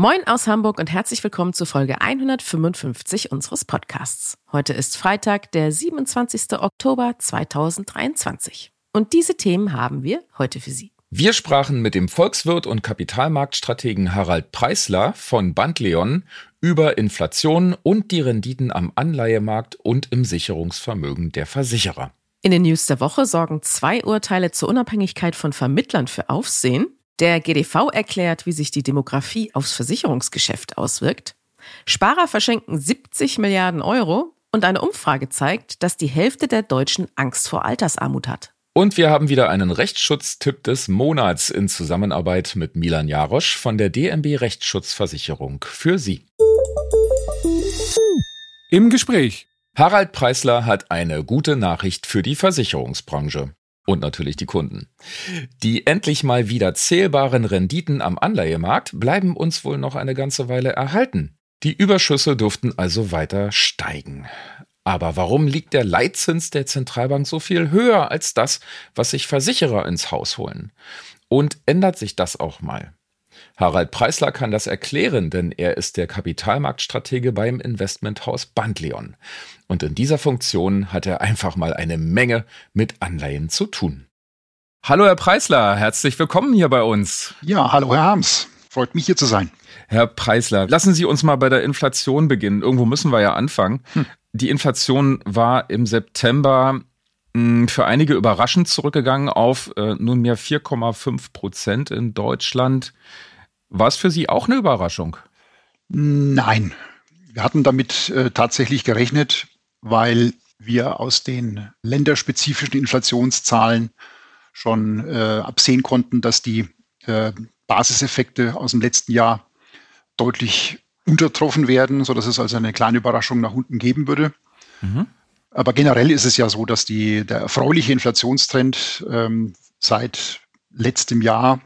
Moin aus Hamburg und herzlich willkommen zu Folge 155 unseres Podcasts. Heute ist Freitag, der 27. Oktober 2023. Und diese Themen haben wir heute für Sie. Wir sprachen mit dem Volkswirt und Kapitalmarktstrategen Harald Preisler von Bandleon über Inflation und die Renditen am Anleihemarkt und im Sicherungsvermögen der Versicherer. In den News der Woche sorgen zwei Urteile zur Unabhängigkeit von Vermittlern für Aufsehen. Der GDV erklärt, wie sich die Demografie aufs Versicherungsgeschäft auswirkt. Sparer verschenken 70 Milliarden Euro und eine Umfrage zeigt, dass die Hälfte der Deutschen Angst vor Altersarmut hat. Und wir haben wieder einen Rechtsschutztipp des Monats in Zusammenarbeit mit Milan Jarosch von der DMB Rechtsschutzversicherung für Sie. Im Gespräch. Harald Preisler hat eine gute Nachricht für die Versicherungsbranche und natürlich die Kunden. Die endlich mal wieder zählbaren Renditen am Anleihemarkt bleiben uns wohl noch eine ganze Weile erhalten. Die Überschüsse dürften also weiter steigen. Aber warum liegt der Leitzins der Zentralbank so viel höher als das, was sich Versicherer ins Haus holen? Und ändert sich das auch mal? Harald Preisler kann das erklären, denn er ist der Kapitalmarktstratege beim Investmenthaus Bandleon. Und in dieser Funktion hat er einfach mal eine Menge mit Anleihen zu tun. Hallo Herr Preisler, herzlich willkommen hier bei uns. Ja, hallo Herr Harms. Freut mich hier zu sein. Herr Preisler, lassen Sie uns mal bei der Inflation beginnen. Irgendwo müssen wir ja anfangen. Hm. Die Inflation war im September hm, für einige überraschend zurückgegangen auf äh, nunmehr 4,5 Prozent in Deutschland. War es für Sie auch eine Überraschung? Nein. Wir hatten damit äh, tatsächlich gerechnet, weil wir aus den länderspezifischen Inflationszahlen schon äh, absehen konnten, dass die äh, Basiseffekte aus dem letzten Jahr deutlich untertroffen werden, sodass es also eine kleine Überraschung nach unten geben würde. Mhm. Aber generell ist es ja so, dass die, der erfreuliche Inflationstrend ähm, seit letztem Jahr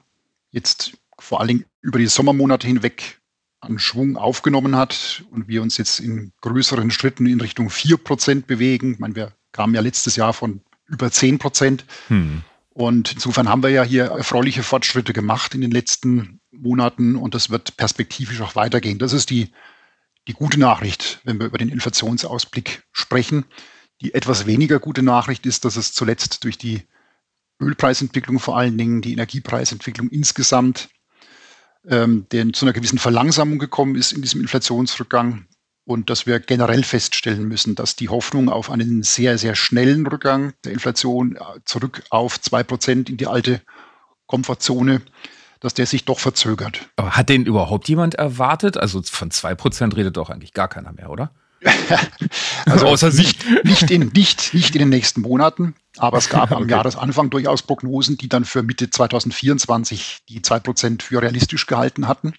jetzt vor allen Dingen über die Sommermonate hinweg an Schwung aufgenommen hat und wir uns jetzt in größeren Schritten in Richtung 4% bewegen. Ich meine, wir kamen ja letztes Jahr von über 10%. Hm. Und insofern haben wir ja hier erfreuliche Fortschritte gemacht in den letzten Monaten und das wird perspektivisch auch weitergehen. Das ist die, die gute Nachricht, wenn wir über den Inflationsausblick sprechen. Die etwas weniger gute Nachricht ist, dass es zuletzt durch die Ölpreisentwicklung vor allen Dingen, die Energiepreisentwicklung insgesamt ähm, der zu einer gewissen Verlangsamung gekommen ist in diesem Inflationsrückgang und dass wir generell feststellen müssen, dass die Hoffnung auf einen sehr, sehr schnellen Rückgang der Inflation äh, zurück auf zwei Prozent in die alte Komfortzone, dass der sich doch verzögert. Aber hat den überhaupt jemand erwartet? Also von zwei Prozent redet doch eigentlich gar keiner mehr, oder? also außer nicht, nicht, in, nicht, nicht in den nächsten Monaten. Aber es gab am Jahresanfang durchaus Prognosen, die dann für Mitte 2024 die 2% für realistisch gehalten hatten.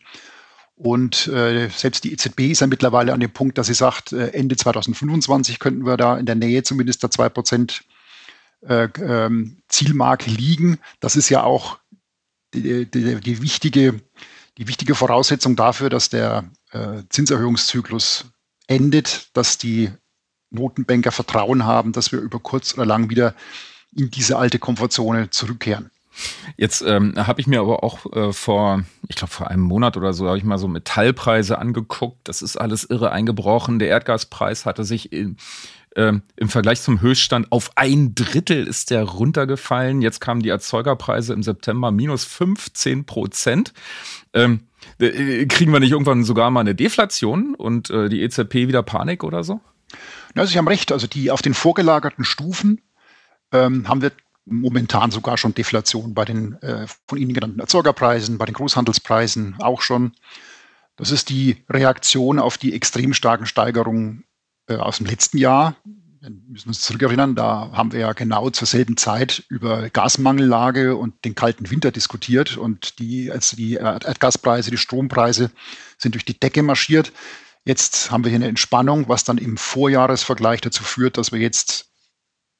Und äh, selbst die EZB ist ja mittlerweile an dem Punkt, dass sie sagt, äh, Ende 2025 könnten wir da in der Nähe zumindest der 2% äh, ähm, Zielmarke liegen. Das ist ja auch die, die, die, wichtige, die wichtige Voraussetzung dafür, dass der äh, Zinserhöhungszyklus endet, dass die Notenbanker Vertrauen haben, dass wir über kurz oder lang wieder in diese alte Komfortzone zurückkehren. Jetzt ähm, habe ich mir aber auch äh, vor, ich glaube vor einem Monat oder so, habe ich mal so Metallpreise angeguckt. Das ist alles irre eingebrochen. Der Erdgaspreis hatte sich in, äh, im Vergleich zum Höchststand auf ein Drittel ist der runtergefallen. Jetzt kamen die Erzeugerpreise im September minus 15 Prozent. Ähm, äh, kriegen wir nicht irgendwann sogar mal eine Deflation und äh, die EZB wieder Panik oder so? Ja, Sie haben recht. Also die auf den vorgelagerten Stufen ähm, haben wir momentan sogar schon Deflation bei den äh, von Ihnen genannten Erzeugerpreisen, bei den Großhandelspreisen auch schon. Das ist die Reaktion auf die extrem starken Steigerungen äh, aus dem letzten Jahr. Wir müssen uns zurückerinnern, da haben wir ja genau zur selben Zeit über Gasmangellage und den kalten Winter diskutiert und die, also die Erdgaspreise, die Strompreise sind durch die Decke marschiert. Jetzt haben wir hier eine Entspannung, was dann im Vorjahresvergleich dazu führt, dass wir jetzt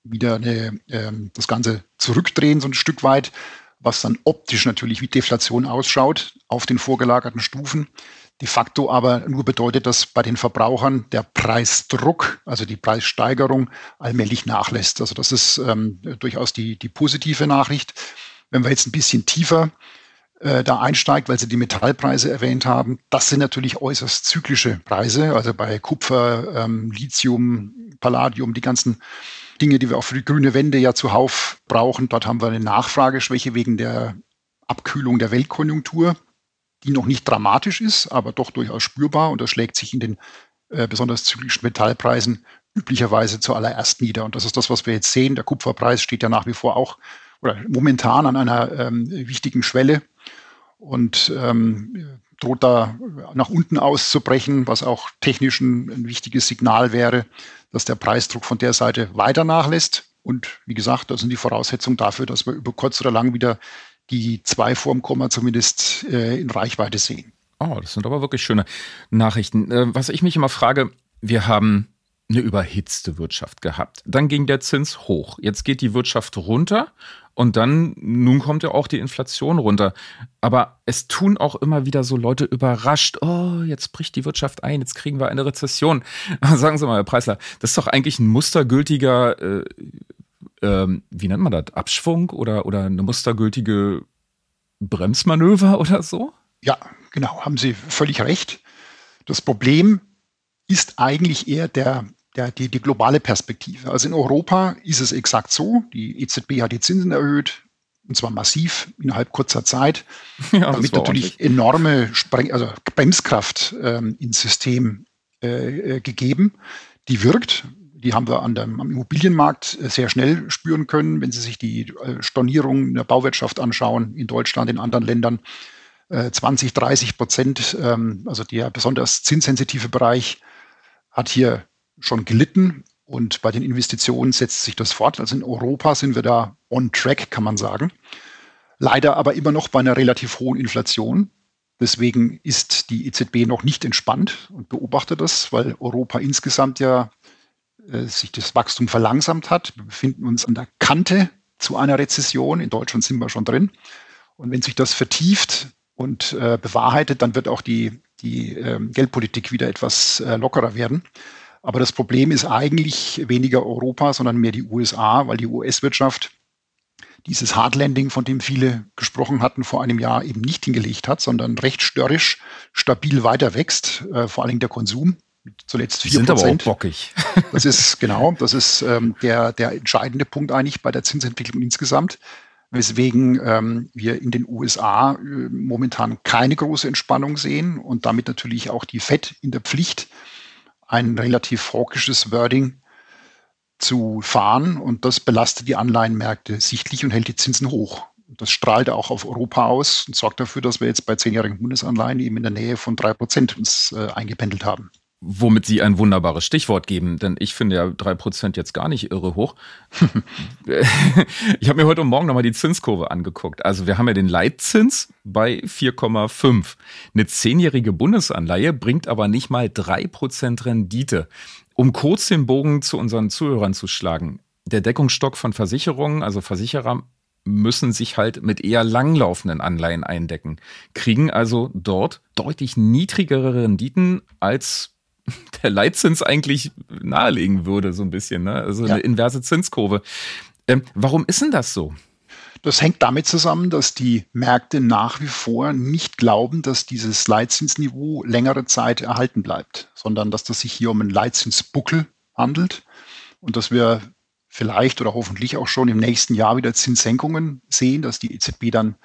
wieder eine, ähm, das Ganze zurückdrehen, so ein Stück weit, was dann optisch natürlich wie Deflation ausschaut auf den vorgelagerten Stufen. De facto aber nur bedeutet, dass bei den Verbrauchern der Preisdruck, also die Preissteigerung, allmählich nachlässt. Also das ist ähm, durchaus die, die positive Nachricht. Wenn wir jetzt ein bisschen tiefer äh, da einsteigt, weil Sie die Metallpreise erwähnt haben, das sind natürlich äußerst zyklische Preise. Also bei Kupfer, ähm, Lithium, Palladium, die ganzen Dinge, die wir auch für die grüne Wende ja zuhauf brauchen. Dort haben wir eine Nachfrageschwäche wegen der Abkühlung der Weltkonjunktur die noch nicht dramatisch ist, aber doch durchaus spürbar und das schlägt sich in den äh, besonders zyklischen Metallpreisen üblicherweise zuallererst nieder. Und das ist das, was wir jetzt sehen. Der Kupferpreis steht ja nach wie vor auch oder momentan an einer ähm, wichtigen Schwelle und ähm, droht da nach unten auszubrechen, was auch technisch ein, ein wichtiges Signal wäre, dass der Preisdruck von der Seite weiter nachlässt. Und wie gesagt, das sind die Voraussetzungen dafür, dass wir über kurz oder lang wieder die zwei vorm Komma zumindest äh, in Reichweite sehen. Oh, das sind aber wirklich schöne Nachrichten. Äh, was ich mich immer frage, wir haben eine überhitzte Wirtschaft gehabt. Dann ging der Zins hoch. Jetzt geht die Wirtschaft runter und dann, nun kommt ja auch die Inflation runter. Aber es tun auch immer wieder so Leute überrascht, oh, jetzt bricht die Wirtschaft ein, jetzt kriegen wir eine Rezession. Sagen Sie mal, Herr Preisler, das ist doch eigentlich ein mustergültiger äh, ähm, wie nennt man das, Abschwung oder, oder eine mustergültige Bremsmanöver oder so? Ja, genau, haben Sie völlig recht. Das Problem ist eigentlich eher der, der, die, die globale Perspektive. Also in Europa ist es exakt so. Die EZB hat die Zinsen erhöht, und zwar massiv innerhalb kurzer Zeit, ja, damit natürlich ordentlich. enorme Spreng also Bremskraft ähm, ins System äh, äh gegeben. Die wirkt. Die haben wir an dem, am Immobilienmarkt äh, sehr schnell spüren können, wenn Sie sich die äh, Stornierung der Bauwirtschaft anschauen, in Deutschland, in anderen Ländern. 20, äh, 30 Prozent, ähm, also der besonders zinssensitive Bereich hat hier schon gelitten und bei den Investitionen setzt sich das fort. Also in Europa sind wir da on track, kann man sagen. Leider aber immer noch bei einer relativ hohen Inflation. Deswegen ist die EZB noch nicht entspannt und beobachtet das, weil Europa insgesamt ja sich das Wachstum verlangsamt hat. Wir befinden uns an der Kante zu einer Rezession. In Deutschland sind wir schon drin. Und wenn sich das vertieft und äh, bewahrheitet, dann wird auch die, die äh, Geldpolitik wieder etwas äh, lockerer werden. Aber das Problem ist eigentlich weniger Europa, sondern mehr die USA, weil die US-Wirtschaft dieses Hardlanding, von dem viele gesprochen hatten, vor einem Jahr eben nicht hingelegt hat, sondern recht störrisch stabil weiter wächst, äh, vor allen Dingen der Konsum zuletzt 4%. Sind aber auch bockig. Das ist genau, das ist ähm, der, der entscheidende Punkt eigentlich bei der Zinsentwicklung insgesamt, weswegen ähm, wir in den USA äh, momentan keine große Entspannung sehen und damit natürlich auch die FED in der Pflicht, ein relativ hawkisches Wording zu fahren und das belastet die Anleihenmärkte sichtlich und hält die Zinsen hoch. Das strahlt auch auf Europa aus und sorgt dafür, dass wir jetzt bei zehnjährigen Bundesanleihen eben in der Nähe von drei Prozent uns äh, eingependelt haben womit Sie ein wunderbares Stichwort geben, denn ich finde ja drei Prozent jetzt gar nicht irre hoch. ich habe mir heute Morgen nochmal die Zinskurve angeguckt. Also wir haben ja den Leitzins bei 4,5. Eine zehnjährige Bundesanleihe bringt aber nicht mal drei Prozent Rendite. Um kurz den Bogen zu unseren Zuhörern zu schlagen. Der Deckungsstock von Versicherungen, also Versicherer, müssen sich halt mit eher langlaufenden Anleihen eindecken, kriegen also dort deutlich niedrigere Renditen als der Leitzins eigentlich nahelegen würde, so ein bisschen, ne? Also ja. eine inverse Zinskurve. Ähm, warum ist denn das so? Das hängt damit zusammen, dass die Märkte nach wie vor nicht glauben, dass dieses Leitzinsniveau längere Zeit erhalten bleibt, sondern dass das sich hier um einen Leitzinsbuckel handelt und dass wir vielleicht oder hoffentlich auch schon im nächsten Jahr wieder Zinssenkungen sehen, dass die EZB dann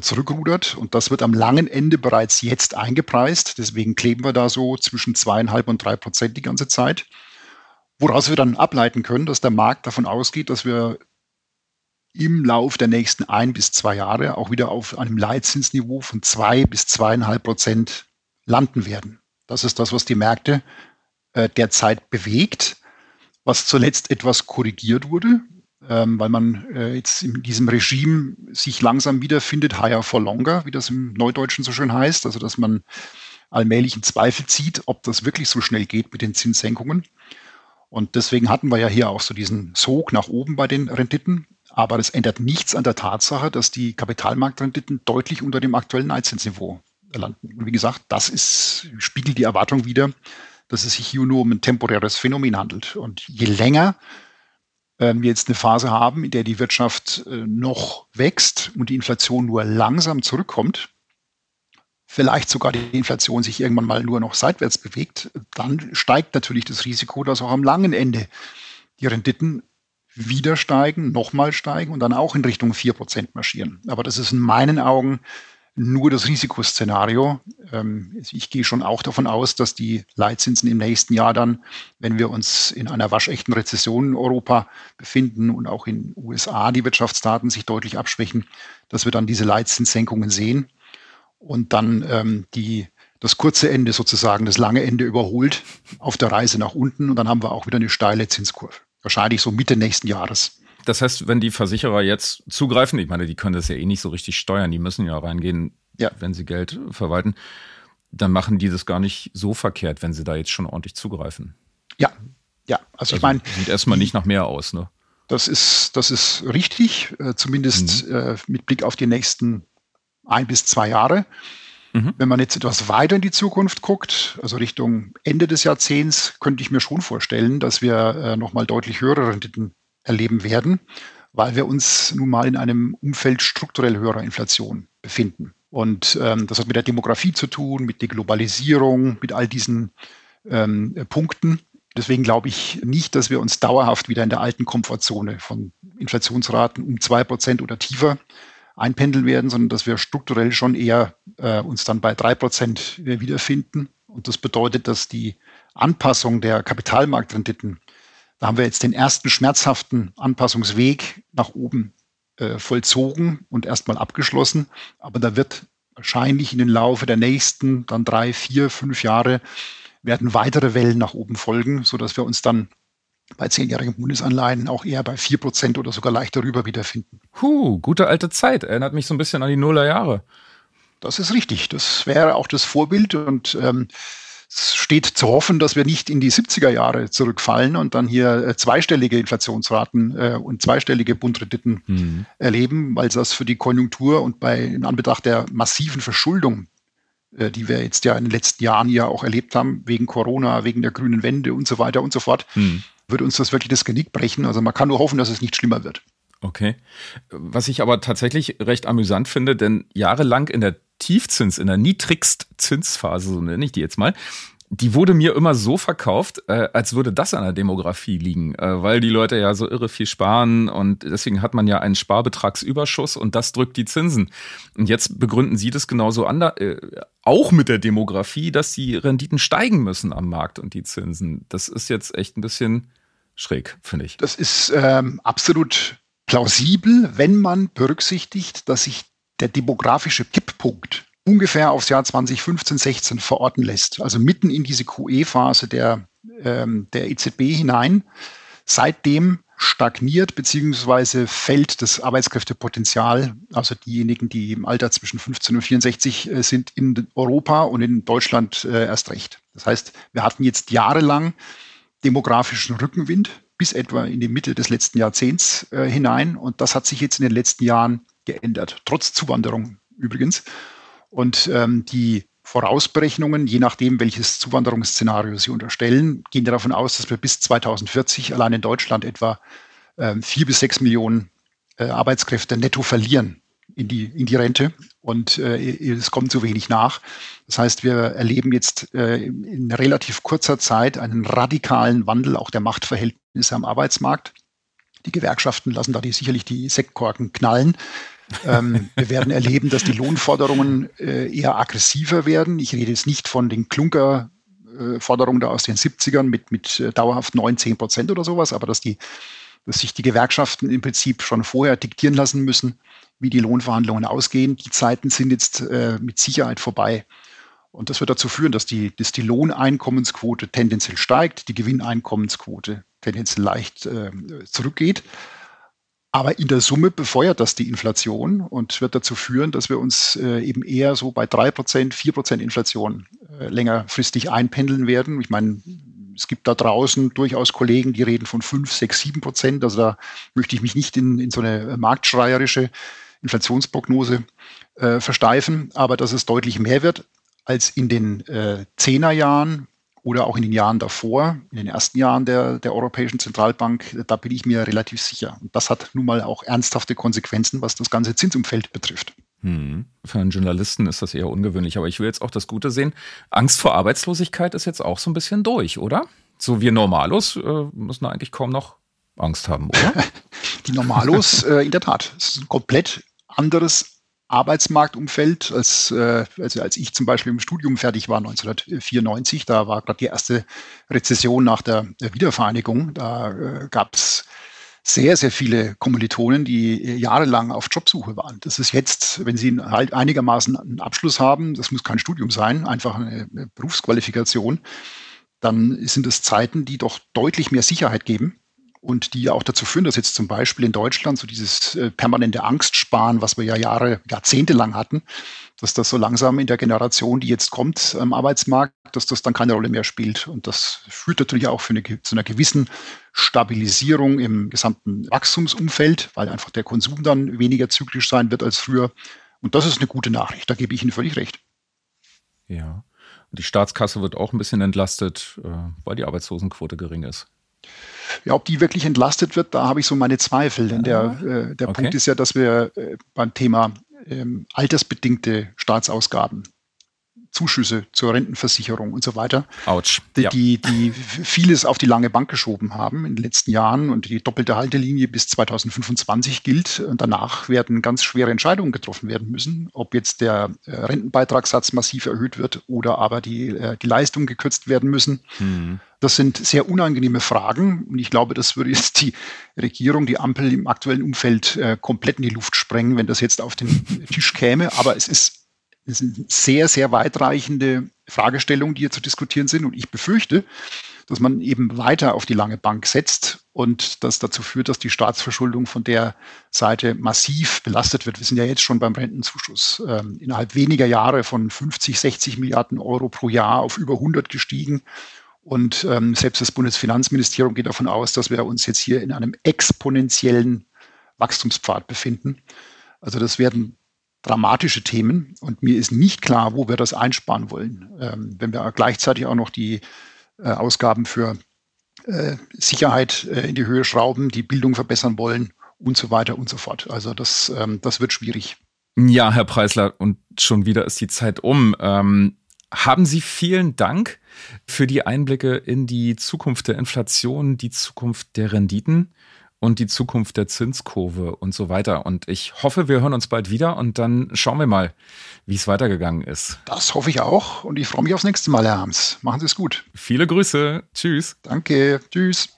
zurückrudert. Und das wird am langen Ende bereits jetzt eingepreist. Deswegen kleben wir da so zwischen zweieinhalb und drei Prozent die ganze Zeit. Woraus wir dann ableiten können, dass der Markt davon ausgeht, dass wir im Lauf der nächsten ein bis zwei Jahre auch wieder auf einem Leitzinsniveau von zwei bis zweieinhalb Prozent landen werden. Das ist das, was die Märkte äh, derzeit bewegt, was zuletzt etwas korrigiert wurde ähm, weil man äh, jetzt in diesem Regime sich langsam wiederfindet, higher for longer, wie das im Neudeutschen so schön heißt, also dass man allmählich in Zweifel zieht, ob das wirklich so schnell geht mit den Zinssenkungen. Und deswegen hatten wir ja hier auch so diesen Sog nach oben bei den Renditen. Aber das ändert nichts an der Tatsache, dass die Kapitalmarktrenditen deutlich unter dem aktuellen Leitzinsniveau landen. Und wie gesagt, das ist, spiegelt die Erwartung wider, dass es sich hier nur um ein temporäres Phänomen handelt. Und je länger äh, wir jetzt eine Phase haben, in der die Wirtschaft äh, noch wächst und die Inflation nur langsam zurückkommt, vielleicht sogar die Inflation sich irgendwann mal nur noch seitwärts bewegt, dann steigt natürlich das Risiko, dass auch am langen Ende die Renditen wieder steigen, nochmal steigen und dann auch in Richtung 4% marschieren. Aber das ist in meinen Augen nur das Risikoszenario. Ähm, ich gehe schon auch davon aus, dass die Leitzinsen im nächsten Jahr dann, wenn wir uns in einer waschechten Rezession in Europa befinden und auch in USA die Wirtschaftsdaten sich deutlich abschwächen, dass wir dann diese Leitzinssenkungen sehen und dann ähm, die das kurze Ende sozusagen das lange Ende überholt auf der Reise nach unten und dann haben wir auch wieder eine steile Zinskurve wahrscheinlich so Mitte nächsten Jahres. Das heißt, wenn die Versicherer jetzt zugreifen, ich meine, die können das ja eh nicht so richtig steuern, die müssen ja reingehen, ja. wenn sie Geld verwalten, dann machen die das gar nicht so verkehrt, wenn sie da jetzt schon ordentlich zugreifen. Ja, ja. Also, also ich meine. Sieht erstmal nicht nach mehr aus, ne? Das ist, das ist richtig, äh, zumindest mhm. äh, mit Blick auf die nächsten ein bis zwei Jahre. Mhm. Wenn man jetzt etwas weiter in die Zukunft guckt, also Richtung Ende des Jahrzehnts, könnte ich mir schon vorstellen, dass wir äh, nochmal deutlich höhere Renditen erleben werden, weil wir uns nun mal in einem Umfeld strukturell höherer Inflation befinden. Und ähm, das hat mit der Demografie zu tun, mit der Globalisierung, mit all diesen ähm, Punkten. Deswegen glaube ich nicht, dass wir uns dauerhaft wieder in der alten Komfortzone von Inflationsraten um zwei Prozent oder tiefer einpendeln werden, sondern dass wir strukturell schon eher äh, uns dann bei drei Prozent wiederfinden. Und das bedeutet, dass die Anpassung der Kapitalmarktrenditen, da haben wir jetzt den ersten schmerzhaften Anpassungsweg nach oben äh, vollzogen und erstmal abgeschlossen. Aber da wird wahrscheinlich in den Laufe der nächsten dann drei, vier, fünf Jahre werden weitere Wellen nach oben folgen, so dass wir uns dann bei zehnjährigen Bundesanleihen auch eher bei vier Prozent oder sogar leicht darüber wiederfinden. Huh, gute alte Zeit. Erinnert mich so ein bisschen an die Nullerjahre. Das ist richtig. Das wäre auch das Vorbild und ähm, steht zu hoffen, dass wir nicht in die 70er Jahre zurückfallen und dann hier äh, zweistellige Inflationsraten äh, und zweistellige Bundkrediten mhm. erleben, weil das für die Konjunktur und bei in Anbetracht der massiven Verschuldung, äh, die wir jetzt ja in den letzten Jahren ja auch erlebt haben, wegen Corona, wegen der grünen Wende und so weiter und so fort, mhm würde uns das wirklich das Genick brechen. Also man kann nur hoffen, dass es nicht schlimmer wird. Okay. Was ich aber tatsächlich recht amüsant finde, denn jahrelang in der Tiefzins, in der Niedrigstzinsphase, so nenne ich die jetzt mal, die wurde mir immer so verkauft, äh, als würde das an der Demografie liegen, äh, weil die Leute ja so irre viel sparen und deswegen hat man ja einen Sparbetragsüberschuss und das drückt die Zinsen. Und jetzt begründen Sie das genauso an, äh, auch mit der Demografie, dass die Renditen steigen müssen am Markt und die Zinsen. Das ist jetzt echt ein bisschen schräg, finde ich. Das ist ähm, absolut plausibel, wenn man berücksichtigt, dass sich der demografische Kipppunkt ungefähr aufs Jahr 2015, 16 verorten lässt. Also mitten in diese QE-Phase der, ähm, der EZB hinein. Seitdem stagniert bzw. fällt das Arbeitskräftepotenzial, also diejenigen, die im Alter zwischen 15 und 64 äh, sind in Europa und in Deutschland äh, erst recht. Das heißt, wir hatten jetzt jahrelang demografischen Rückenwind bis etwa in die Mitte des letzten Jahrzehnts äh, hinein und das hat sich jetzt in den letzten Jahren geändert, trotz Zuwanderung übrigens. Und ähm, die Vorausberechnungen, je nachdem, welches Zuwanderungsszenario Sie unterstellen, gehen davon aus, dass wir bis 2040 allein in Deutschland etwa ähm, vier bis sechs Millionen äh, Arbeitskräfte netto verlieren in die, in die Rente und äh, es kommt zu wenig nach. Das heißt, wir erleben jetzt äh, in relativ kurzer Zeit einen radikalen Wandel auch der Machtverhältnisse am Arbeitsmarkt. Die Gewerkschaften lassen da die, sicherlich die Sektkorken knallen. Ähm, wir werden erleben, dass die Lohnforderungen äh, eher aggressiver werden. Ich rede jetzt nicht von den Klunker-Forderungen da aus den 70ern mit, mit äh, dauerhaft 9, 10 Prozent oder sowas, aber dass, die, dass sich die Gewerkschaften im Prinzip schon vorher diktieren lassen müssen, wie die Lohnverhandlungen ausgehen. Die Zeiten sind jetzt äh, mit Sicherheit vorbei. Und das wird dazu führen, dass die, dass die Lohneinkommensquote tendenziell steigt, die Gewinneinkommensquote tendenziell leicht äh, zurückgeht. Aber in der Summe befeuert das die Inflation und wird dazu führen, dass wir uns äh, eben eher so bei drei Prozent, vier Prozent Inflation äh, längerfristig einpendeln werden. Ich meine, Es gibt da draußen durchaus Kollegen, die reden von 5, 6, 7 Prozent. Also da möchte ich mich nicht in, in so eine marktschreierische Inflationsprognose äh, versteifen, aber dass es deutlich mehr wird als in den äh, Zehnerjahren oder auch in den Jahren davor, in den ersten Jahren der, der Europäischen Zentralbank, da bin ich mir relativ sicher. Und das hat nun mal auch ernsthafte Konsequenzen, was das ganze Zinsumfeld betrifft. Hm. Für einen Journalisten ist das eher ungewöhnlich, aber ich will jetzt auch das Gute sehen. Angst vor Arbeitslosigkeit ist jetzt auch so ein bisschen durch, oder? So wir Normalos äh, müssen eigentlich kaum noch Angst haben, oder? Die Normalos, äh, in der Tat. Es ist ein komplett anderes Arbeitsmarktumfeld, als, äh, also als ich zum Beispiel im Studium fertig war 1994. Da war gerade die erste Rezession nach der, der Wiedervereinigung. Da äh, gab es sehr, sehr viele Kommilitonen, die jahrelang auf Jobsuche waren. Das ist jetzt, wenn sie halt einigermaßen einen Abschluss haben, das muss kein Studium sein, einfach eine Berufsqualifikation, dann sind es Zeiten, die doch deutlich mehr Sicherheit geben und die ja auch dazu führen, dass jetzt zum Beispiel in Deutschland so dieses äh, permanente Angstsparen, was wir ja Jahre, Jahrzehnte lang hatten, dass das so langsam in der Generation, die jetzt kommt am Arbeitsmarkt, dass das dann keine Rolle mehr spielt. Und das führt natürlich auch eine, zu einer gewissen Stabilisierung im gesamten Wachstumsumfeld, weil einfach der Konsum dann weniger zyklisch sein wird als früher. Und das ist eine gute Nachricht. Da gebe ich Ihnen völlig recht. Ja. Die Staatskasse wird auch ein bisschen entlastet, äh, weil die Arbeitslosenquote gering ist. Ja, ob die wirklich entlastet wird, da habe ich so meine Zweifel. Denn der, äh, der okay. Punkt ist ja, dass wir äh, beim Thema ähm, altersbedingte Staatsausgaben Zuschüsse zur Rentenversicherung und so weiter, Autsch. Die, ja. die, die vieles auf die lange Bank geschoben haben in den letzten Jahren und die doppelte Haltelinie bis 2025 gilt. Und danach werden ganz schwere Entscheidungen getroffen werden müssen, ob jetzt der äh, Rentenbeitragssatz massiv erhöht wird oder aber die, äh, die Leistungen gekürzt werden müssen. Mhm. Das sind sehr unangenehme Fragen und ich glaube, das würde jetzt die Regierung, die Ampel im aktuellen Umfeld äh, komplett in die Luft sprengen, wenn das jetzt auf den Tisch käme. Aber es ist das sind sehr, sehr weitreichende Fragestellungen, die hier zu diskutieren sind. Und ich befürchte, dass man eben weiter auf die lange Bank setzt und das dazu führt, dass die Staatsverschuldung von der Seite massiv belastet wird. Wir sind ja jetzt schon beim Rentenzuschuss ähm, innerhalb weniger Jahre von 50, 60 Milliarden Euro pro Jahr auf über 100 gestiegen. Und ähm, selbst das Bundesfinanzministerium geht davon aus, dass wir uns jetzt hier in einem exponentiellen Wachstumspfad befinden. Also das werden dramatische Themen und mir ist nicht klar, wo wir das einsparen wollen. Ähm, wenn wir gleichzeitig auch noch die äh, Ausgaben für äh, Sicherheit äh, in die Höhe schrauben, die Bildung verbessern wollen und so weiter und so fort. Also das, ähm, das wird schwierig. Ja, Herr Preisler, und schon wieder ist die Zeit um. Ähm, haben Sie vielen Dank für die Einblicke in die Zukunft der Inflation, die Zukunft der Renditen und die Zukunft der Zinskurve und so weiter. Und ich hoffe, wir hören uns bald wieder und dann schauen wir mal, wie es weitergegangen ist. Das hoffe ich auch und ich freue mich aufs nächste Mal, Herr Harms. Machen Sie es gut. Viele Grüße. Tschüss. Danke. Tschüss.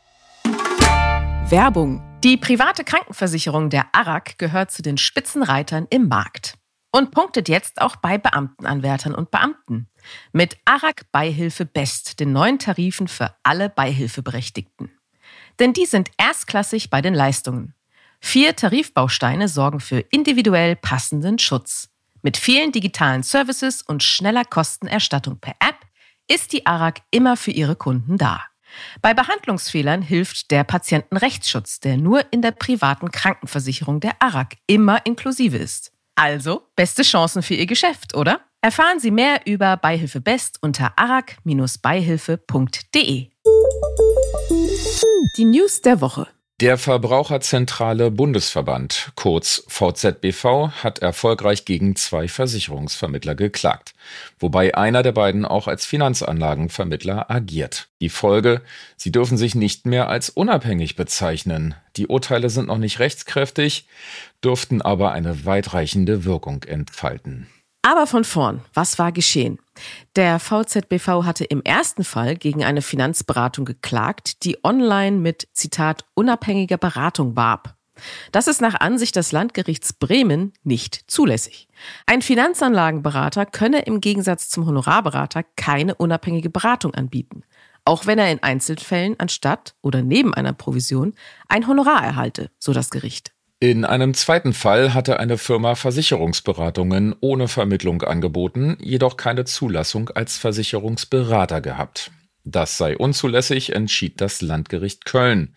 Werbung. Die private Krankenversicherung der ARAG gehört zu den Spitzenreitern im Markt und punktet jetzt auch bei Beamtenanwärtern und Beamten. Mit ARAG Beihilfe Best, den neuen Tarifen für alle Beihilfeberechtigten. Denn die sind erstklassig bei den Leistungen. Vier Tarifbausteine sorgen für individuell passenden Schutz. Mit vielen digitalen Services und schneller Kostenerstattung per App ist die ARAG immer für ihre Kunden da. Bei Behandlungsfehlern hilft der Patientenrechtsschutz, der nur in der privaten Krankenversicherung der ARAG immer inklusive ist. Also, beste Chancen für Ihr Geschäft, oder? Erfahren Sie mehr über Beihilfe Best unter arag-beihilfe.de. Die News der Woche. Der Verbraucherzentrale Bundesverband, kurz VZBV, hat erfolgreich gegen zwei Versicherungsvermittler geklagt, wobei einer der beiden auch als Finanzanlagenvermittler agiert. Die Folge, sie dürfen sich nicht mehr als unabhängig bezeichnen. Die Urteile sind noch nicht rechtskräftig, dürften aber eine weitreichende Wirkung entfalten. Aber von vorn, was war geschehen? Der VZBV hatte im ersten Fall gegen eine Finanzberatung geklagt, die online mit, Zitat, unabhängiger Beratung warb. Das ist nach Ansicht des Landgerichts Bremen nicht zulässig. Ein Finanzanlagenberater könne im Gegensatz zum Honorarberater keine unabhängige Beratung anbieten, auch wenn er in Einzelfällen anstatt oder neben einer Provision ein Honorar erhalte, so das Gericht. In einem zweiten Fall hatte eine Firma Versicherungsberatungen ohne Vermittlung angeboten, jedoch keine Zulassung als Versicherungsberater gehabt. Das sei unzulässig, entschied das Landgericht Köln.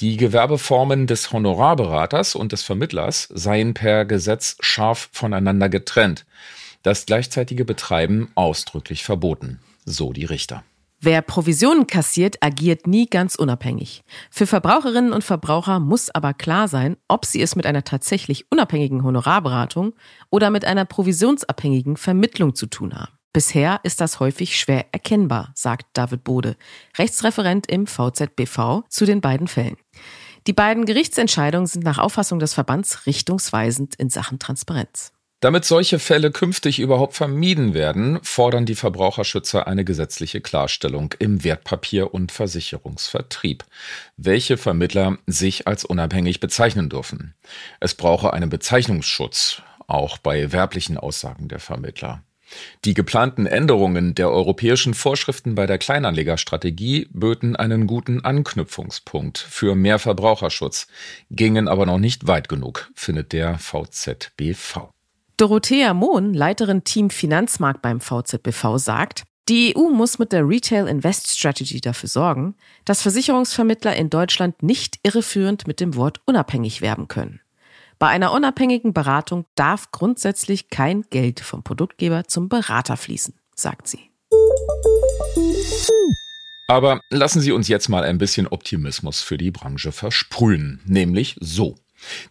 Die Gewerbeformen des Honorarberaters und des Vermittlers seien per Gesetz scharf voneinander getrennt. Das gleichzeitige Betreiben ausdrücklich verboten. So die Richter. Wer Provisionen kassiert, agiert nie ganz unabhängig. Für Verbraucherinnen und Verbraucher muss aber klar sein, ob sie es mit einer tatsächlich unabhängigen Honorarberatung oder mit einer provisionsabhängigen Vermittlung zu tun haben. Bisher ist das häufig schwer erkennbar, sagt David Bode, Rechtsreferent im VZBV zu den beiden Fällen. Die beiden Gerichtsentscheidungen sind nach Auffassung des Verbands richtungsweisend in Sachen Transparenz. Damit solche Fälle künftig überhaupt vermieden werden, fordern die Verbraucherschützer eine gesetzliche Klarstellung im Wertpapier- und Versicherungsvertrieb, welche Vermittler sich als unabhängig bezeichnen dürfen. Es brauche einen Bezeichnungsschutz, auch bei werblichen Aussagen der Vermittler. Die geplanten Änderungen der europäischen Vorschriften bei der Kleinanlegerstrategie böten einen guten Anknüpfungspunkt für mehr Verbraucherschutz, gingen aber noch nicht weit genug, findet der VZBV. Dorothea Mohn, Leiterin Team Finanzmarkt beim VZBV, sagt, die EU muss mit der Retail Invest Strategy dafür sorgen, dass Versicherungsvermittler in Deutschland nicht irreführend mit dem Wort unabhängig werben können. Bei einer unabhängigen Beratung darf grundsätzlich kein Geld vom Produktgeber zum Berater fließen, sagt sie. Aber lassen Sie uns jetzt mal ein bisschen Optimismus für die Branche versprühen, nämlich so.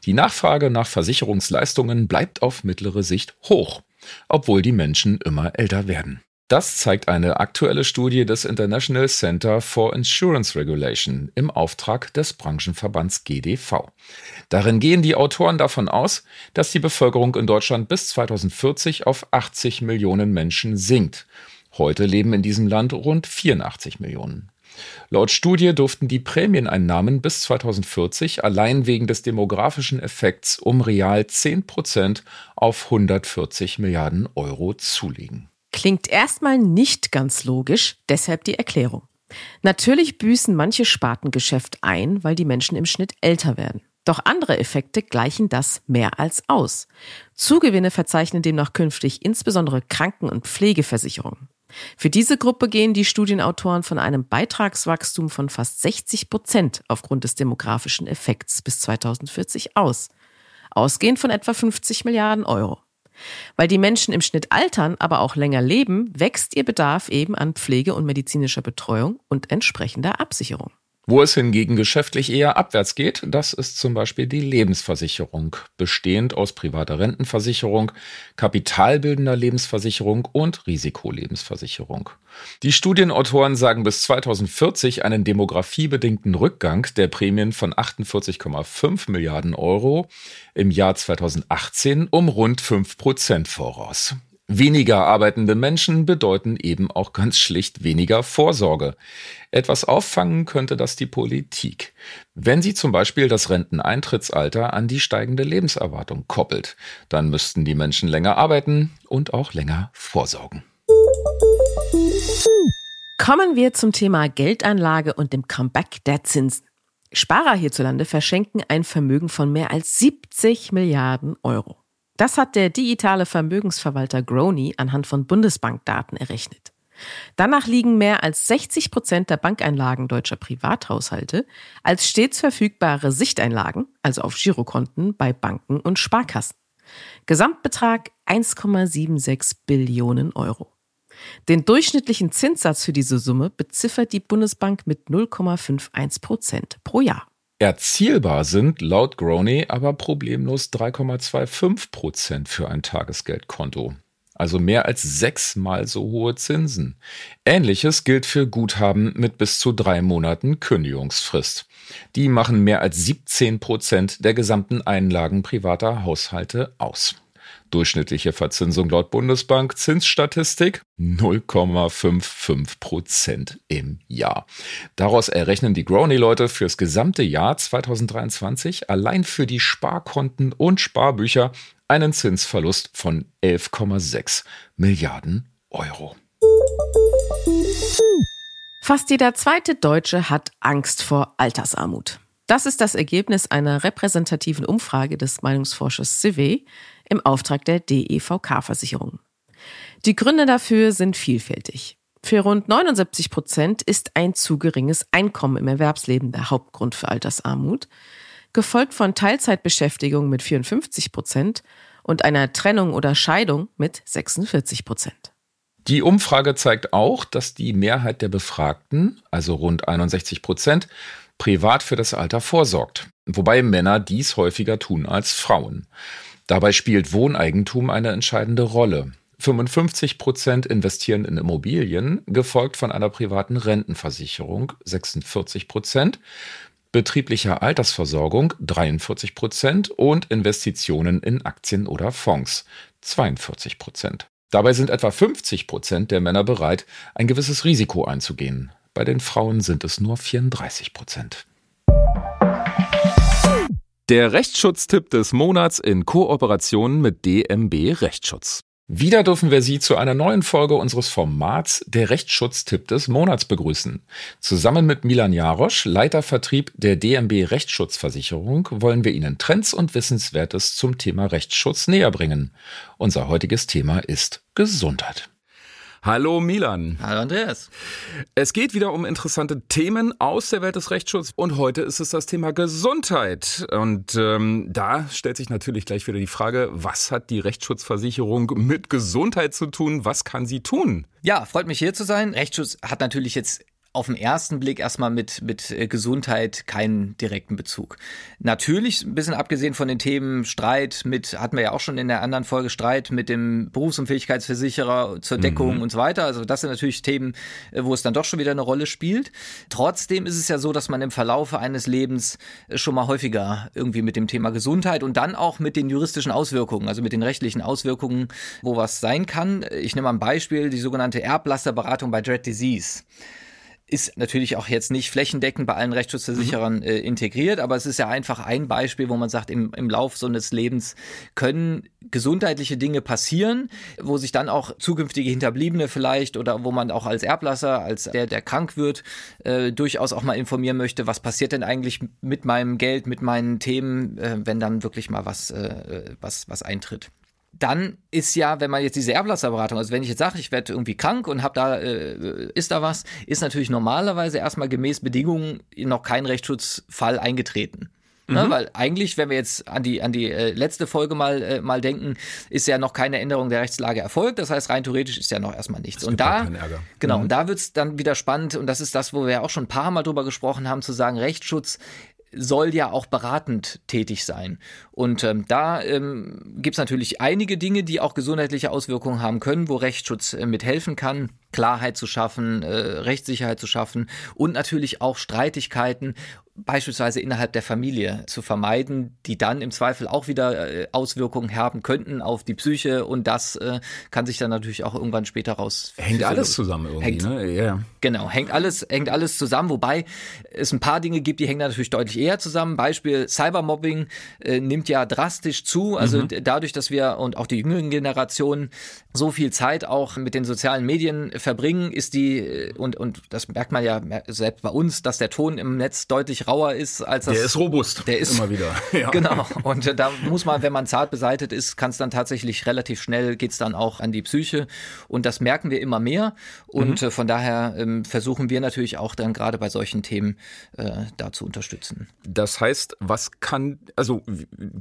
Die Nachfrage nach Versicherungsleistungen bleibt auf mittlere Sicht hoch, obwohl die Menschen immer älter werden. Das zeigt eine aktuelle Studie des International Center for Insurance Regulation im Auftrag des Branchenverbands GDV. Darin gehen die Autoren davon aus, dass die Bevölkerung in Deutschland bis 2040 auf 80 Millionen Menschen sinkt. Heute leben in diesem Land rund 84 Millionen. Laut Studie durften die Prämieneinnahmen bis 2040 allein wegen des demografischen Effekts um real 10 Prozent auf 140 Milliarden Euro zulegen. Klingt erstmal nicht ganz logisch, deshalb die Erklärung. Natürlich büßen manche Spartengeschäft ein, weil die Menschen im Schnitt älter werden. Doch andere Effekte gleichen das mehr als aus. Zugewinne verzeichnen demnach künftig insbesondere Kranken- und Pflegeversicherungen. Für diese Gruppe gehen die Studienautoren von einem Beitragswachstum von fast 60 Prozent aufgrund des demografischen Effekts bis 2040 aus. Ausgehend von etwa 50 Milliarden Euro. Weil die Menschen im Schnitt altern, aber auch länger leben, wächst ihr Bedarf eben an Pflege und medizinischer Betreuung und entsprechender Absicherung. Wo es hingegen geschäftlich eher abwärts geht, das ist zum Beispiel die Lebensversicherung, bestehend aus privater Rentenversicherung, kapitalbildender Lebensversicherung und Risikolebensversicherung. Die Studienautoren sagen bis 2040 einen demografiebedingten Rückgang der Prämien von 48,5 Milliarden Euro, im Jahr 2018 um rund 5 Prozent voraus. Weniger arbeitende Menschen bedeuten eben auch ganz schlicht weniger Vorsorge. Etwas auffangen könnte das die Politik. Wenn sie zum Beispiel das Renteneintrittsalter an die steigende Lebenserwartung koppelt, dann müssten die Menschen länger arbeiten und auch länger vorsorgen. Kommen wir zum Thema Geldanlage und dem Comeback der Zinsen. Sparer hierzulande verschenken ein Vermögen von mehr als 70 Milliarden Euro. Das hat der digitale Vermögensverwalter Grony anhand von Bundesbankdaten errechnet. Danach liegen mehr als 60 Prozent der Bankeinlagen deutscher Privathaushalte als stets verfügbare Sichteinlagen, also auf Girokonten bei Banken und Sparkassen. Gesamtbetrag 1,76 Billionen Euro. Den durchschnittlichen Zinssatz für diese Summe beziffert die Bundesbank mit 0,51 Prozent pro Jahr. Erzielbar sind laut Groney aber problemlos 3,25 Prozent für ein Tagesgeldkonto. Also mehr als sechsmal so hohe Zinsen. Ähnliches gilt für Guthaben mit bis zu drei Monaten Kündigungsfrist. Die machen mehr als 17 Prozent der gesamten Einlagen privater Haushalte aus. Durchschnittliche Verzinsung laut Bundesbank Zinsstatistik 0,55 Prozent im Jahr. Daraus errechnen die Grony-Leute fürs gesamte Jahr 2023 allein für die Sparkonten und Sparbücher einen Zinsverlust von 11,6 Milliarden Euro. Fast jeder zweite Deutsche hat Angst vor Altersarmut. Das ist das Ergebnis einer repräsentativen Umfrage des Meinungsforschers CIVE im Auftrag der DEVK-Versicherung. Die Gründe dafür sind vielfältig. Für rund 79 Prozent ist ein zu geringes Einkommen im Erwerbsleben der Hauptgrund für Altersarmut, gefolgt von Teilzeitbeschäftigung mit 54 Prozent und einer Trennung oder Scheidung mit 46 Prozent. Die Umfrage zeigt auch, dass die Mehrheit der Befragten, also rund 61 Prozent, privat für das Alter vorsorgt, wobei Männer dies häufiger tun als Frauen. Dabei spielt Wohneigentum eine entscheidende Rolle. 55 Prozent investieren in Immobilien, gefolgt von einer privaten Rentenversicherung 46 Prozent, betrieblicher Altersversorgung 43 Prozent und Investitionen in Aktien oder Fonds 42 Prozent. Dabei sind etwa 50 Prozent der Männer bereit, ein gewisses Risiko einzugehen. Bei den Frauen sind es nur 34 Prozent. Der Rechtsschutztipp des Monats in Kooperation mit DMB Rechtsschutz. Wieder dürfen wir Sie zu einer neuen Folge unseres Formats Der Rechtsschutztipp des Monats begrüßen. Zusammen mit Milan Jarosch, Leiter Vertrieb der DMB Rechtsschutzversicherung, wollen wir Ihnen Trends und Wissenswertes zum Thema Rechtsschutz näher bringen. Unser heutiges Thema ist Gesundheit. Hallo Milan. Hallo Andreas. Es geht wieder um interessante Themen aus der Welt des Rechtsschutzes und heute ist es das Thema Gesundheit. Und ähm, da stellt sich natürlich gleich wieder die Frage, was hat die Rechtsschutzversicherung mit Gesundheit zu tun? Was kann sie tun? Ja, freut mich hier zu sein. Rechtsschutz hat natürlich jetzt auf den ersten Blick erstmal mit, mit äh, Gesundheit keinen direkten Bezug. Natürlich, ein bisschen abgesehen von den Themen Streit mit, hatten wir ja auch schon in der anderen Folge Streit mit dem Berufsunfähigkeitsversicherer zur Deckung mhm. und so weiter. Also das sind natürlich Themen, äh, wo es dann doch schon wieder eine Rolle spielt. Trotzdem ist es ja so, dass man im Verlaufe eines Lebens äh, schon mal häufiger irgendwie mit dem Thema Gesundheit und dann auch mit den juristischen Auswirkungen, also mit den rechtlichen Auswirkungen, wo was sein kann. Ich nehme mal ein Beispiel, die sogenannte Erblasterberatung bei Dread Disease ist natürlich auch jetzt nicht flächendeckend bei allen Rechtsschutzversicherern mhm. äh, integriert, aber es ist ja einfach ein Beispiel, wo man sagt, im, im Lauf so eines Lebens können gesundheitliche Dinge passieren, wo sich dann auch zukünftige Hinterbliebene vielleicht oder wo man auch als Erblasser, als der, der krank wird, äh, durchaus auch mal informieren möchte, was passiert denn eigentlich mit meinem Geld, mit meinen Themen, äh, wenn dann wirklich mal was, äh, was, was eintritt dann ist ja, wenn man jetzt diese Erblasserberatung, also wenn ich jetzt sage, ich werde irgendwie krank und habe da, äh, ist da was, ist natürlich normalerweise erstmal gemäß Bedingungen noch kein Rechtsschutzfall eingetreten. Ne, mhm. weil eigentlich, wenn wir jetzt an die, an die äh, letzte Folge mal, äh, mal denken, ist ja noch keine Änderung der Rechtslage erfolgt. Das heißt, rein theoretisch ist ja noch erstmal nichts. Und da, genau, mhm. und da wird's dann wieder spannend, und das ist das, wo wir ja auch schon ein paar Mal drüber gesprochen haben, zu sagen, Rechtsschutz soll ja auch beratend tätig sein. Und ähm, da ähm, gibt es natürlich einige Dinge, die auch gesundheitliche Auswirkungen haben können, wo Rechtsschutz äh, mithelfen kann. Klarheit zu schaffen, äh, Rechtssicherheit zu schaffen und natürlich auch Streitigkeiten beispielsweise innerhalb der Familie zu vermeiden, die dann im Zweifel auch wieder äh, Auswirkungen haben könnten auf die Psyche und das äh, kann sich dann natürlich auch irgendwann später raus. Hängt alles zusammen irgendwie, hängt, ne? Yeah. Genau, hängt alles, hängt alles zusammen, wobei es ein paar Dinge gibt, die hängen natürlich deutlich eher zusammen. Beispiel Cybermobbing äh, nimmt ja drastisch zu, also mhm. dadurch, dass wir und auch die jüngeren Generationen so viel Zeit auch mit den sozialen Medien verbringen, ist die äh, und und das merkt man ja selbst bei uns, dass der Ton im Netz deutlich rauer ist als das. Der ist robust. Der ist immer wieder. Ja. Genau. Und äh, da muss man, wenn man zart beseitet ist, kann es dann tatsächlich relativ schnell geht's dann auch an die Psyche. Und das merken wir immer mehr. Und mhm. äh, von daher ähm, versuchen wir natürlich auch dann gerade bei solchen Themen äh, da zu unterstützen. Das heißt, was kann, also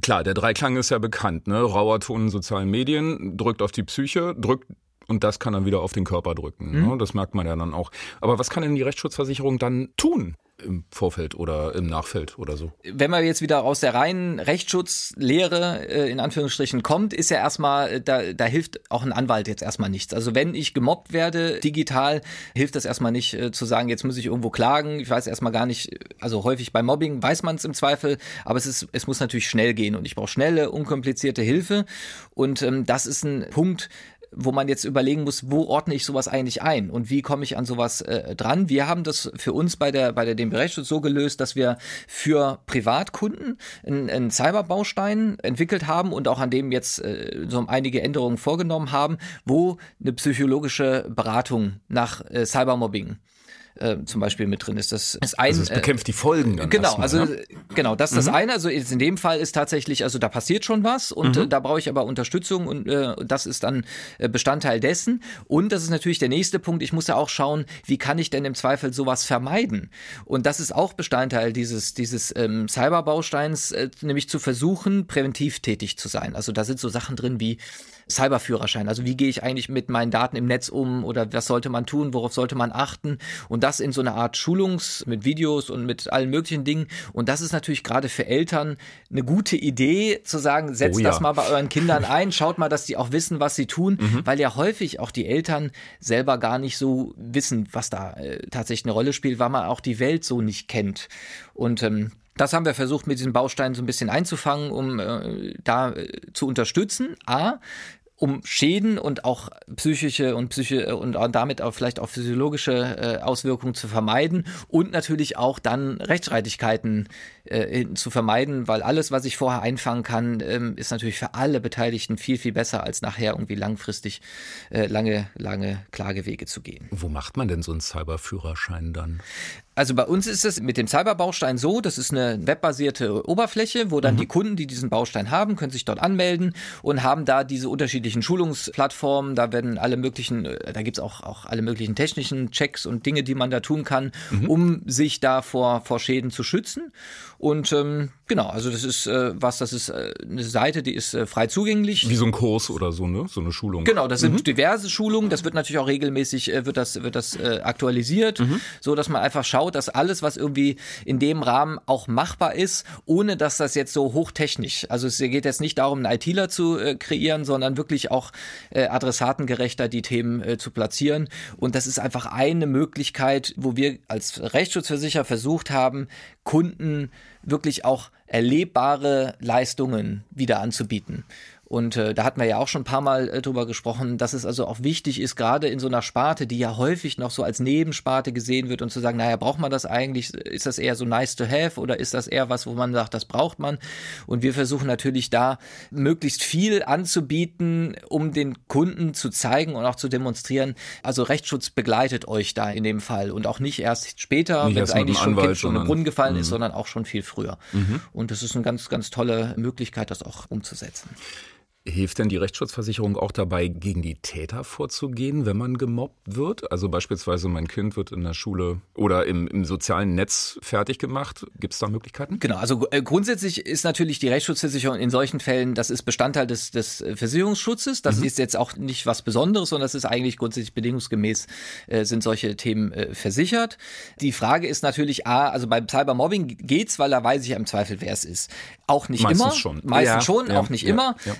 klar, der Dreiklang ist ja bekannt, ne? Rauer Ton in sozialen Medien drückt auf die Psyche, drückt und das kann dann wieder auf den Körper drücken. Mhm. Ne? Das merkt man ja dann auch. Aber was kann denn die Rechtsschutzversicherung dann tun? im Vorfeld oder im Nachfeld oder so. Wenn man jetzt wieder aus der reinen Rechtsschutzlehre äh, in Anführungsstrichen kommt, ist ja erstmal, äh, da, da hilft auch ein Anwalt jetzt erstmal nichts. Also wenn ich gemobbt werde digital, hilft das erstmal nicht äh, zu sagen, jetzt muss ich irgendwo klagen. Ich weiß erstmal gar nicht, also häufig bei Mobbing weiß man es im Zweifel, aber es ist, es muss natürlich schnell gehen und ich brauche schnelle, unkomplizierte Hilfe. Und ähm, das ist ein Punkt, wo man jetzt überlegen muss, wo ordne ich sowas eigentlich ein und wie komme ich an sowas äh, dran. Wir haben das für uns bei der bei der dem Rechtsschutz so gelöst, dass wir für Privatkunden einen, einen Cyberbaustein entwickelt haben und auch an dem jetzt äh, so einige Änderungen vorgenommen haben, wo eine psychologische Beratung nach äh, Cybermobbing äh, zum Beispiel mit drin ist. Das ist ein, also es bekämpft die Folgen dann Genau, erstmal, also ne? genau, das ist das eine. Also jetzt in dem Fall ist tatsächlich, also da passiert schon was und äh, da brauche ich aber Unterstützung und äh, das ist dann äh, Bestandteil dessen. Und das ist natürlich der nächste Punkt. Ich muss ja auch schauen, wie kann ich denn im Zweifel sowas vermeiden? Und das ist auch Bestandteil dieses dieses ähm, Cyberbausteins, äh, nämlich zu versuchen, präventiv tätig zu sein. Also da sind so Sachen drin wie Cyberführerschein. Also wie gehe ich eigentlich mit meinen Daten im Netz um oder was sollte man tun, worauf sollte man achten und das in so einer Art Schulungs mit Videos und mit allen möglichen Dingen. Und das ist natürlich gerade für Eltern eine gute Idee zu sagen, setzt Oh ja. das mal bei euren Kindern ein, schaut mal, dass die auch wissen, was sie tun, weil ja häufig auch die Eltern selber gar nicht so wissen, was da äh, tatsächlich eine Rolle spielt, weil man auch die Welt so nicht kennt. Und ähm, das haben wir versucht, mit diesen Bausteinen so ein bisschen einzufangen, um äh, da äh, zu unterstützen. A, um Schäden und auch psychische und psyche und damit auch vielleicht auch physiologische äh, Auswirkungen zu vermeiden und natürlich auch dann Rechtsstreitigkeiten äh, zu vermeiden, weil alles, was ich vorher einfangen kann, ähm, ist natürlich für alle Beteiligten viel, viel besser, als nachher irgendwie langfristig äh, lange, lange Klagewege zu gehen. Wo macht man denn so einen Cyberführerschein dann? Also bei uns ist es mit dem Cyberbaustein so, das ist eine webbasierte Oberfläche, wo dann die Kunden, die diesen Baustein haben, können sich dort anmelden und haben da diese unterschiedlichen Schulungsplattformen. Da werden alle möglichen, äh, da gibt's auch, auch alle möglichen technischen Checks und Dinge, die man da tun kann, um sich da vor, vor Schäden zu schützen. Und ähm, genau, also das ist äh, was, das ist äh, eine Seite, die ist äh, frei zugänglich. Wie so ein Kurs oder so, ne? So eine Schulung. Genau, das sind diverse Schulungen. Das wird natürlich auch regelmäßig äh, wird das wird das äh, aktualisiert, so dass man einfach schaut, dass alles, was irgendwie in dem Rahmen auch machbar ist, ohne dass das jetzt so hochtechnisch. Also es geht jetzt nicht darum, einen ITler zu äh, kreieren, sondern wirklich auch äh, adressatengerechter die Themen äh, zu platzieren. Und das ist einfach eine Möglichkeit, wo wir als Rechtsschutzversicherer versucht haben, Kunden wirklich auch erlebbare Leistungen wieder anzubieten. Und äh, da hatten wir ja auch schon ein paar Mal äh, drüber gesprochen, dass es also auch wichtig ist, gerade in so einer Sparte, die ja häufig noch so als Nebensparte gesehen wird und zu sagen, naja, braucht man das eigentlich? Ist das eher so nice to have oder ist das eher was, wo man sagt, das braucht man? Und wir versuchen natürlich da möglichst viel anzubieten, um den Kunden zu zeigen und auch zu demonstrieren. Also Rechtsschutz begleitet euch da in dem Fall und auch nicht erst später, wenn es eigentlich schon, Anwalt, Kind schon im Brunnen gefallen ist, sondern auch schon viel früher. Und das ist eine ganz, ganz tolle Möglichkeit, das auch umzusetzen. Hilft denn die Rechtsschutzversicherung auch dabei, gegen die Täter vorzugehen, wenn man gemobbt wird? Also beispielsweise mein Kind wird in der Schule oder im, im sozialen Netz fertig gemacht. Gibt es da Möglichkeiten? Genau, also äh, grundsätzlich ist natürlich die Rechtsschutzversicherung in solchen Fällen, das ist Bestandteil des, des äh, Versicherungsschutzes. Das ist jetzt auch nicht was Besonderes, sondern das ist eigentlich grundsätzlich bedingungsgemäß, äh, sind solche Themen äh, versichert. Die Frage ist natürlich, A, also beim Cybermobbing geht's, weil da weiß ich ja im Zweifel, wer es ist. Auch nicht Meistens immer. schon. Meistens Ja, schon, ja, auch nicht ja, immer. ja.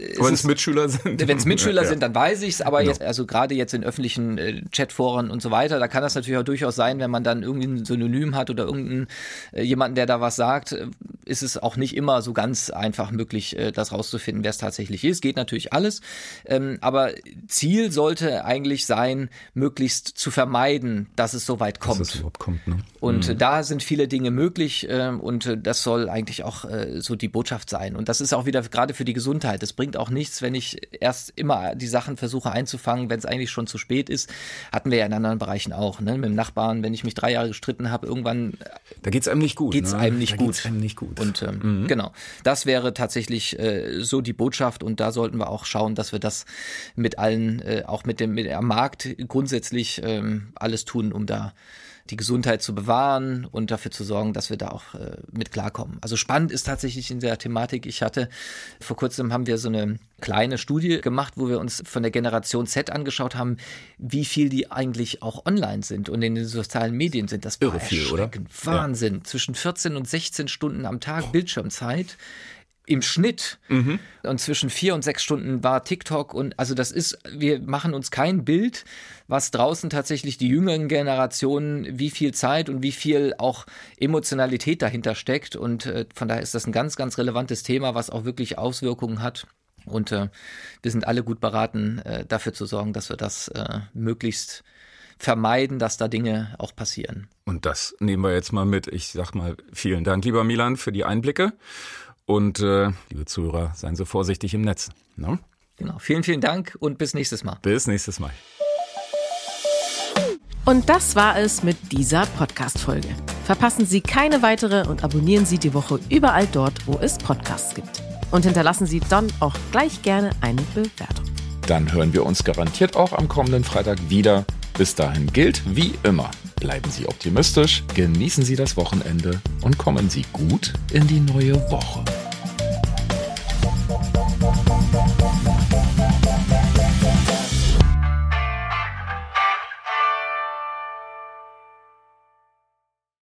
Ähm, es Wenn es Mitschüler sind. wenn es Mitschüler Ja, sind, dann weiß ich's, aber Genau. jetzt, also gerade jetzt in öffentlichen äh, Chatforen und so weiter, da kann das natürlich auch durchaus sein, wenn man dann irgendwie ein Synonym hat oder irgendeinen äh, jemanden, der da was sagt, äh, ist es auch nicht immer so ganz einfach möglich, äh, das rauszufinden, wer es tatsächlich ist. Geht natürlich alles. Ähm, aber Ziel sollte eigentlich sein, möglichst zu vermeiden, dass es so weit Dass kommt. es überhaupt kommt, ne? Und äh, da sind viele Dinge möglich ähm, und äh, das soll eigentlich auch äh, so die Botschaft sein. Und das ist auch wieder gerade für die Gesundheit. Es bringt auch nichts, wenn ich erst immer die Sachen versuche einzufangen, wenn es eigentlich schon zu spät ist. Hatten wir ja in anderen Bereichen auch. Ne? Mit dem Nachbarn, wenn ich mich drei Jahre gestritten habe, irgendwann Da geht's einem nicht gut. geht's ne? einem nicht da gut. Geht's einem nicht gut. Und ähm, genau, das wäre tatsächlich äh, so die Botschaft und da sollten wir auch schauen, dass wir das mit allen, äh, auch mit dem, mit dem Markt grundsätzlich ähm, alles tun, um da die Gesundheit zu bewahren und dafür zu sorgen, dass wir da auch äh, mit klarkommen. Also spannend ist tatsächlich in der Thematik, ich hatte vor kurzem haben wir so eine kleine Studie gemacht, wo wir uns von der Generation Z angeschaut haben, wie viel die eigentlich auch online sind und in den sozialen Medien sind. Das war Irre viel, oder? Wahnsinn. Zwischen 14 und 16 Stunden am Tag Bildschirmzeit im Schnitt und zwischen vier und sechs Stunden war TikTok und also das ist, wir machen uns kein Bild, was draußen tatsächlich die jüngeren Generationen, wie viel Zeit und wie viel auch Emotionalität dahinter steckt und äh, von daher ist das ein ganz, ganz relevantes Thema, was auch wirklich Auswirkungen hat und äh, wir sind alle gut beraten, äh, dafür zu sorgen, dass wir das äh, möglichst vermeiden, dass da Dinge auch passieren. Und das nehmen wir jetzt mal mit. Ich sag mal vielen Dank, lieber Milan, für die Einblicke. Und äh, liebe Zuhörer, seien Sie vorsichtig im Netz. Ne? Genau. Vielen, vielen Dank und bis nächstes Mal. Bis nächstes Mal. Und das war es mit dieser Podcast-Folge. Verpassen Sie keine weitere und abonnieren Sie die Woche überall dort, wo es Podcasts gibt. Und hinterlassen Sie dann auch gleich gerne eine Bewertung. Dann hören wir uns garantiert auch am kommenden Freitag wieder. Bis dahin gilt wie immer. Bleiben Sie optimistisch, genießen Sie das Wochenende und kommen Sie gut in die neue Woche.